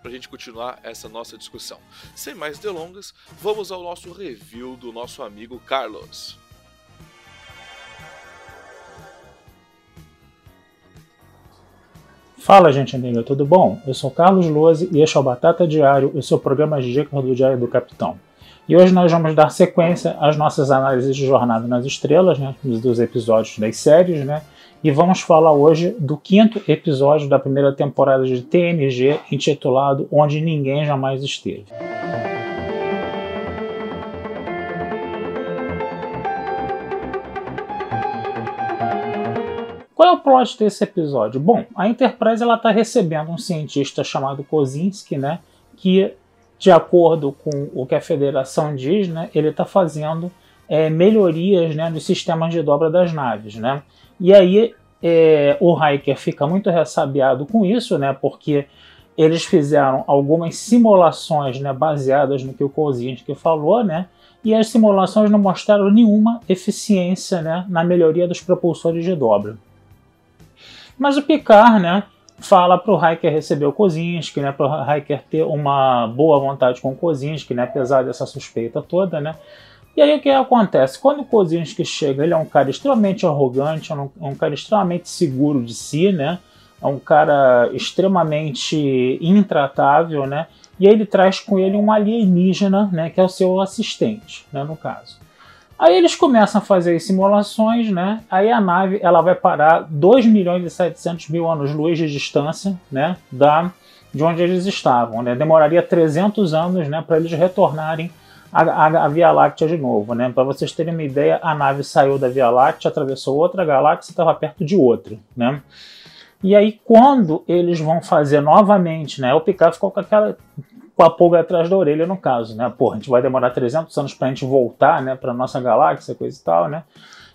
para a gente continuar essa nossa discussão. Sem mais delongas, vamos ao nosso review do nosso amigo Carlos. Fala, gente amiga, tudo bom? Eu sou Carlos Lose e este é o Batata Diário, o seu programa de dicas do Diário do Capitão. E hoje nós vamos dar sequência às nossas análises de Jornada nas Estrelas, né, dos episódios das séries, né, e vamos falar hoje do quinto episódio da primeira temporada de TNG, intitulado Onde Ninguém Jamais Esteve. Qual é o plot desse episódio? Bom, a Enterprise está recebendo um cientista chamado Kozinski, né, que de acordo com o que a federação diz, né, ele está fazendo é, melhorias né, nos sistemas de dobra das naves. Né? E aí é, o Hiker fica muito ressabiado com isso, né, porque eles fizeram algumas simulações né, baseadas no que o Kozinski falou, né, e as simulações não mostraram nenhuma eficiência né, na melhoria dos propulsores de dobra. Mas o Picard, né, fala para o Hiker receber o Kozinski, né, para o Hiker ter uma boa vontade com o Kozinski, né, apesar dessa suspeita toda, né. E aí o que acontece? Quando o Kozinski chega, ele é um cara extremamente arrogante, é um, é um cara extremamente seguro de si, né, é um cara extremamente intratável, né, e aí ele traz com ele um alienígena, né, que é o seu assistente, né, no caso. Aí eles começam a fazer as simulações, né? Aí a nave ela vai parar 2 milhões e 700 mil anos-luz de distância, né? Da, de onde eles estavam, né? Demoraria 300 anos, né? Para eles retornarem à, à, à, Via Láctea de novo, né? Para vocês terem uma ideia, a nave saiu da Via Láctea, atravessou outra galáxia e estava perto de outra, né? E aí, quando eles vão fazer novamente, né? O Picard ficou com aquela com a pulga atrás da orelha, no caso, né? Pô, a gente vai demorar 300 anos pra gente voltar, né, pra nossa galáxia, coisa e tal, né?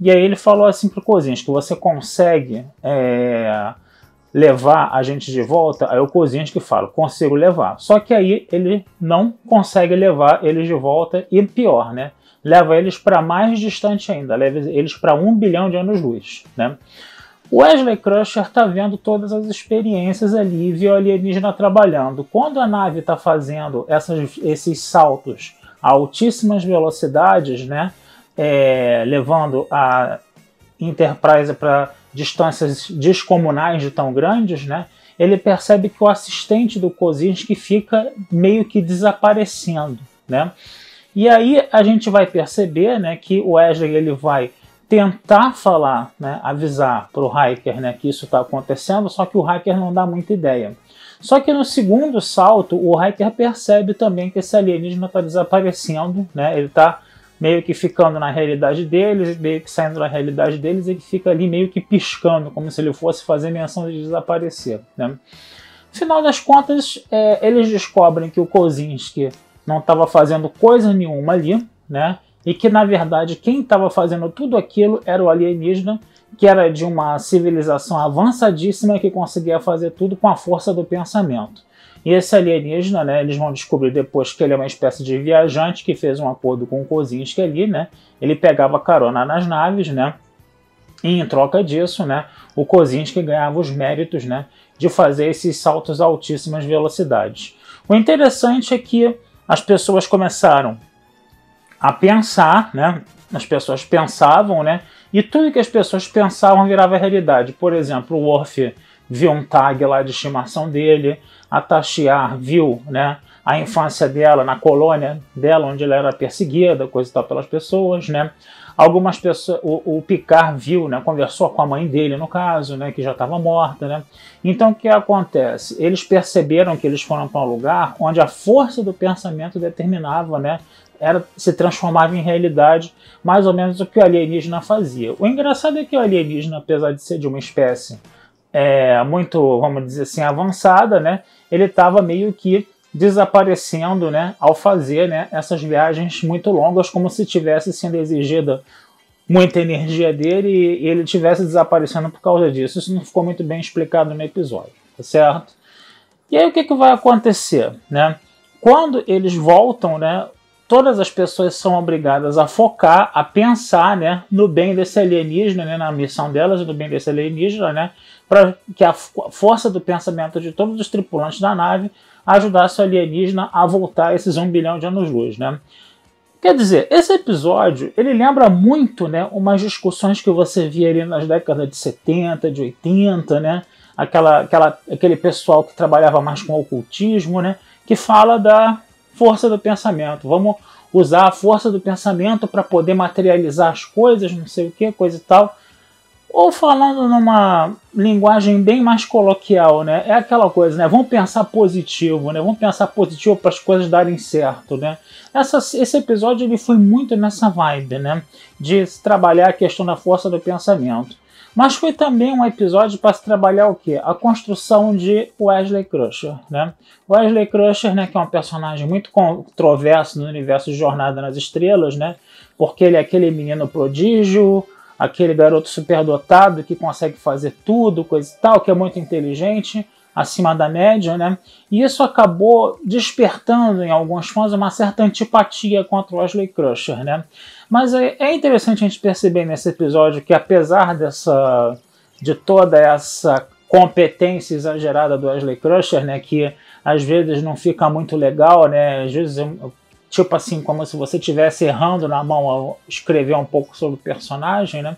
E aí ele falou assim pro Kozinski, que você consegue é, levar a gente de volta? Aí o Kozinski fala, consigo levar. Só que aí ele não consegue levar eles de volta e pior, né? Leva eles para mais distante ainda, leva eles para um bilhão de anos-luz, né? Wesley Crusher está vendo todas as experiências ali, viu o alienígena trabalhando. Quando a nave está fazendo essas, esses saltos a altíssimas velocidades, né, é, levando a Enterprise para distâncias descomunais de tão grandes, né, ele percebe que o assistente do Kozinski fica meio que desaparecendo, né? E aí a gente vai perceber, né, que o Wesley ele vai tentar falar, né, avisar para o hacker né, que isso está acontecendo, só que o hacker não dá muita ideia. Só que no segundo salto, o hacker percebe também que esse alienígena está desaparecendo, né, ele está meio que ficando na realidade deles, meio que saindo da realidade deles, ele fica ali meio que piscando, como se ele fosse fazer menção de desaparecer. Né. No final das contas, é, eles descobrem que o Kozinski não estava fazendo coisa nenhuma ali, né? e que na verdade quem estava fazendo tudo aquilo era o alienígena, que era de uma civilização avançadíssima que conseguia fazer tudo com a força do pensamento. E esse alienígena, né, eles vão descobrir depois que ele é uma espécie de viajante que fez um acordo com o Kozinski ali, né? Ele pegava carona nas naves, né? E em troca disso, né, o Kozinski ganhava os méritos, né, de fazer esses saltos a altíssimas velocidades. O interessante é que as pessoas começaram a pensar, né? As pessoas pensavam, né? E tudo que as pessoas pensavam virava realidade. Por exemplo, o Worf viu um tag lá de estimação dele, a Tashiar viu, né? A infância dela na colônia dela, onde ela era perseguida, coisa e tal, pelas pessoas, né? Algumas pessoas, o, o Picard viu, né, conversou com a mãe dele, no caso, né, que já estava morta, né. Então o que acontece? Eles perceberam que eles foram para um lugar onde a força do pensamento determinava, né, era se transformava em realidade, mais ou menos o que o alienígena fazia. O engraçado é que o alienígena, apesar de ser de uma espécie é, muito, vamos dizer assim, avançada, né, ele estava meio que desaparecendo, né, ao fazer, né, essas viagens muito longas, como se tivesse sendo exigida muita energia dele e ele tivesse desaparecendo por causa disso. Isso não ficou muito bem explicado no episódio, tá certo? E aí o que, que vai acontecer, né? Quando eles voltam, né, todas as pessoas são obrigadas a focar, a pensar, né, no bem desse alienígena, né, na missão delas, no bem desse alienígena, né, para que a força do pensamento de todos os tripulantes da nave ajudasse o alienígena a voltar esses um bilhão de anos-luz, né? Quer dizer, esse episódio ele lembra muito, né, umas discussões que você via ali nas décadas de 70, de 80, né? Aquela, aquela, aquele pessoal que trabalhava mais com ocultismo, né? Que fala da força do pensamento. Vamos usar a força do pensamento para poder materializar as coisas, não sei o que, coisa e tal. Ou falando numa linguagem bem mais coloquial, né? É aquela coisa, né? Vamos pensar positivo, né? Vamos pensar positivo para as coisas darem certo, né? Essa, esse episódio ele foi muito nessa vibe, né? De trabalhar a questão da força do pensamento. Mas foi também um episódio para se trabalhar o quê? A construção de Wesley Crusher, né? Wesley Crusher, né, que é um personagem muito controverso no universo de Jornada nas Estrelas, né? Porque ele é aquele menino prodígio, aquele garoto superdotado que consegue fazer tudo, coisa e tal, que é muito inteligente, acima da média, né? E isso acabou despertando em alguns fãs uma certa antipatia contra o Wesley Crusher, né? Mas é, é interessante a gente perceber nesse episódio que apesar dessa de toda essa competência exagerada do Wesley Crusher, né, que às vezes não fica muito legal, né? Às vezes tipo assim, como se você estivesse errando na mão ao escrever um pouco sobre o personagem, né?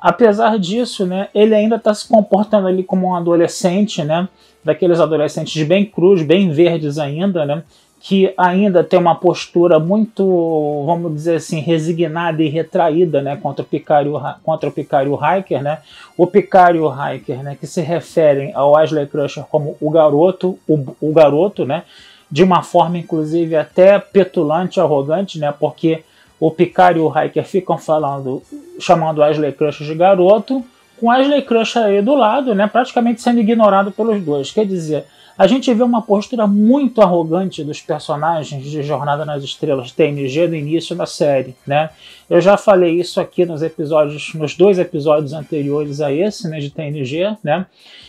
Apesar disso, né, ele ainda está se comportando ali como um adolescente, né? Daqueles adolescentes bem crus, bem verdes ainda, né? Que ainda tem uma postura muito, vamos dizer assim, resignada e retraída, né? Contra o Picário, contra o Picário Hiker, né? O Picário Hiker, né? Que se referem ao Wesley Crusher como o garoto, o, o garoto, né? de uma forma inclusive até petulante, arrogante, né? Porque o Picard e o Hiker ficam falando, chamando Ashley Crusher de garoto, com Ashley Crusher aí do lado, né? Praticamente sendo ignorado pelos dois. Quer dizer, a gente vê uma postura muito arrogante dos personagens de Jornada nas Estrelas TNG no início da série, né? Eu já falei isso aqui nos episódios, nos dois episódios anteriores a esse, né, de TNG, né?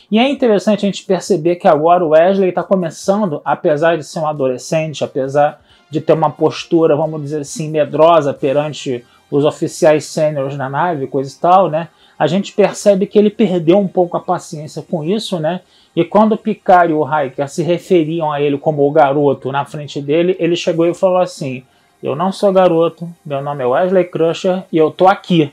E é interessante a gente perceber que agora o Wesley está começando, apesar de ser um adolescente, apesar de ter uma postura, vamos dizer assim, medrosa perante os oficiais sêniores na nave, coisa e tal, né? A gente percebe que ele perdeu um pouco a paciência com isso, né? E quando o Picard e o Hiker se referiam a ele como o garoto na frente dele, ele chegou e falou assim: Eu não sou garoto, meu nome é Wesley Crusher e eu tô aqui.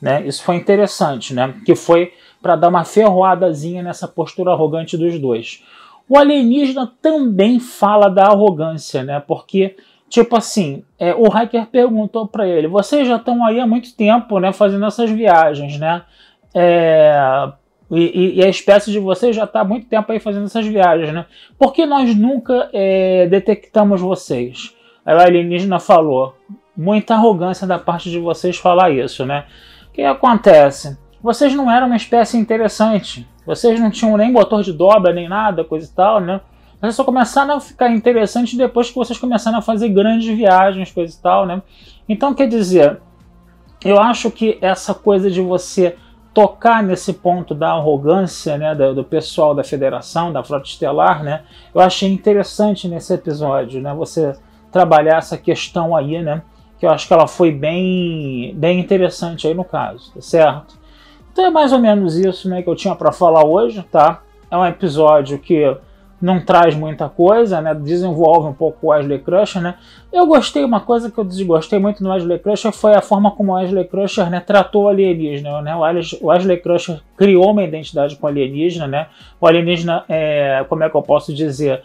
Né? Isso foi interessante, né? Que foi para dar uma ferroadazinha nessa postura arrogante dos dois. O alienígena também fala da arrogância, né? Porque, tipo assim, é, o hacker perguntou para ele: vocês já estão aí há muito tempo, né? Fazendo essas viagens, né? É, e, e, a espécie de vocês já está há muito tempo aí fazendo essas viagens, né? Por que nós nunca é, detectamos vocês? Aí o alienígena falou: muita arrogância da parte de vocês falar isso, né? O que acontece? vocês não eram uma espécie interessante. Vocês não tinham nem motor de dobra, nem nada, coisa e tal, né? Vocês só começaram a ficar interessantes depois que vocês começaram a fazer grandes viagens, coisa e tal, né? Então, quer dizer, eu acho que essa coisa de você tocar nesse ponto da arrogância né, do, do, pessoal da federação, da frota estelar, né, eu achei interessante nesse episódio, né, você trabalhar essa questão aí, né, que eu acho que ela foi bem, bem interessante aí no caso, tá certo? Então é mais ou menos isso né, que eu tinha para falar hoje, tá? É um episódio que não traz muita coisa, né? Desenvolve um pouco o Wesley Crusher, né? Eu gostei, uma coisa que eu desgostei muito no Wesley Crusher foi a forma como o Wesley Crusher né, tratou o alienígena, né? O Wesley Crusher criou uma identidade com o alienígena, né? O alienígena, é, como é que eu posso dizer?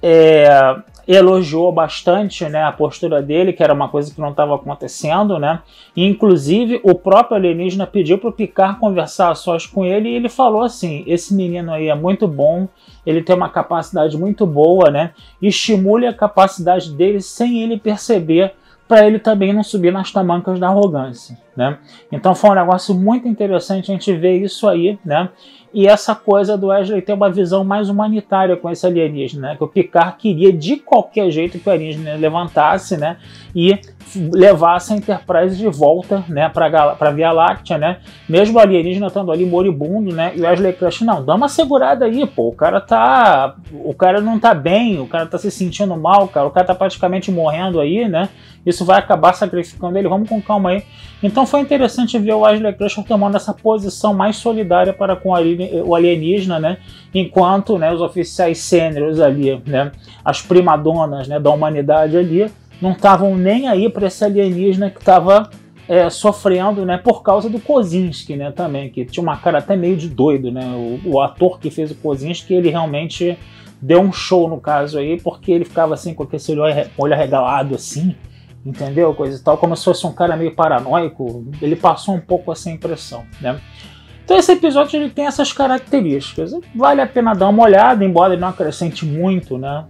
É, elogiou bastante né, a postura dele, que era uma coisa que não estava acontecendo, né? E, inclusive, o próprio alienígena pediu para o Picard conversar a sós com ele e ele falou assim: esse menino aí é muito bom, ele tem uma capacidade muito boa, né? Estimule a capacidade dele sem ele perceber para ele também não subir nas tamancas da arrogância, né? Então foi um negócio muito interessante a gente ver isso aí, né? E essa coisa do Wesley ter uma visão mais humanitária com esse alienígena, né? Que o Picard queria de qualquer jeito que o alienígena levantasse, né? E levasse a Enterprise de volta, né? Para a Via Láctea, né? Mesmo o alienígena estando ali moribundo, né? E o Wesley Crush, não, dá uma segurada aí, pô. O cara tá. O cara não tá bem, o cara tá se sentindo mal, cara. O cara tá praticamente morrendo aí, né? Isso vai acabar sacrificando ele. Vamos com calma aí. Então foi interessante ver o Wesley Crusher tomando essa posição mais solidária para com o alienígena, né? Enquanto né, os oficiais sêniores ali, né? As primadonas né, da humanidade ali não estavam nem aí para esse alienígena que estava é, sofrendo, né, por causa do Kozinski, né, também, que tinha uma cara até meio de doido, né, o, o, ator que fez o Kozinski, ele realmente deu um show no caso aí, porque ele ficava assim com aquele olho, olho arregalado assim, entendeu? Coisa e tal, como se fosse um cara meio paranoico. Ele passou um pouco essa impressão, né? Então esse episódio ele tem essas características. Vale a pena dar uma olhada, embora ele não acrescente muito, né?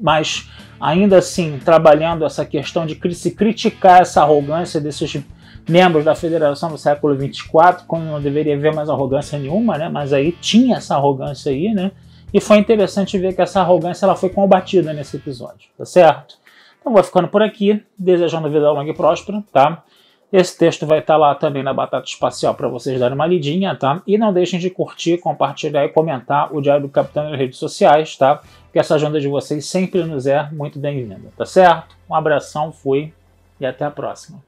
Mas ainda assim, trabalhando essa questão de se criticar essa arrogância desses membros da Federação do século 24, quando não deveria haver mais arrogância nenhuma, né? Mas aí tinha essa arrogância aí, né? E foi interessante ver que essa arrogância ela foi combatida nesse episódio, tá certo? Então vou ficando por aqui, desejando vida longa e próspera, tá? Esse texto vai estar lá também na Batata Espacial para vocês darem uma lidinha, tá? E não deixem de curtir, compartilhar e comentar o Diário do Capitão nas redes sociais, tá? Que essa ajuda de vocês sempre nos é muito bem-vinda, tá certo? Um abração, fui e até a próxima.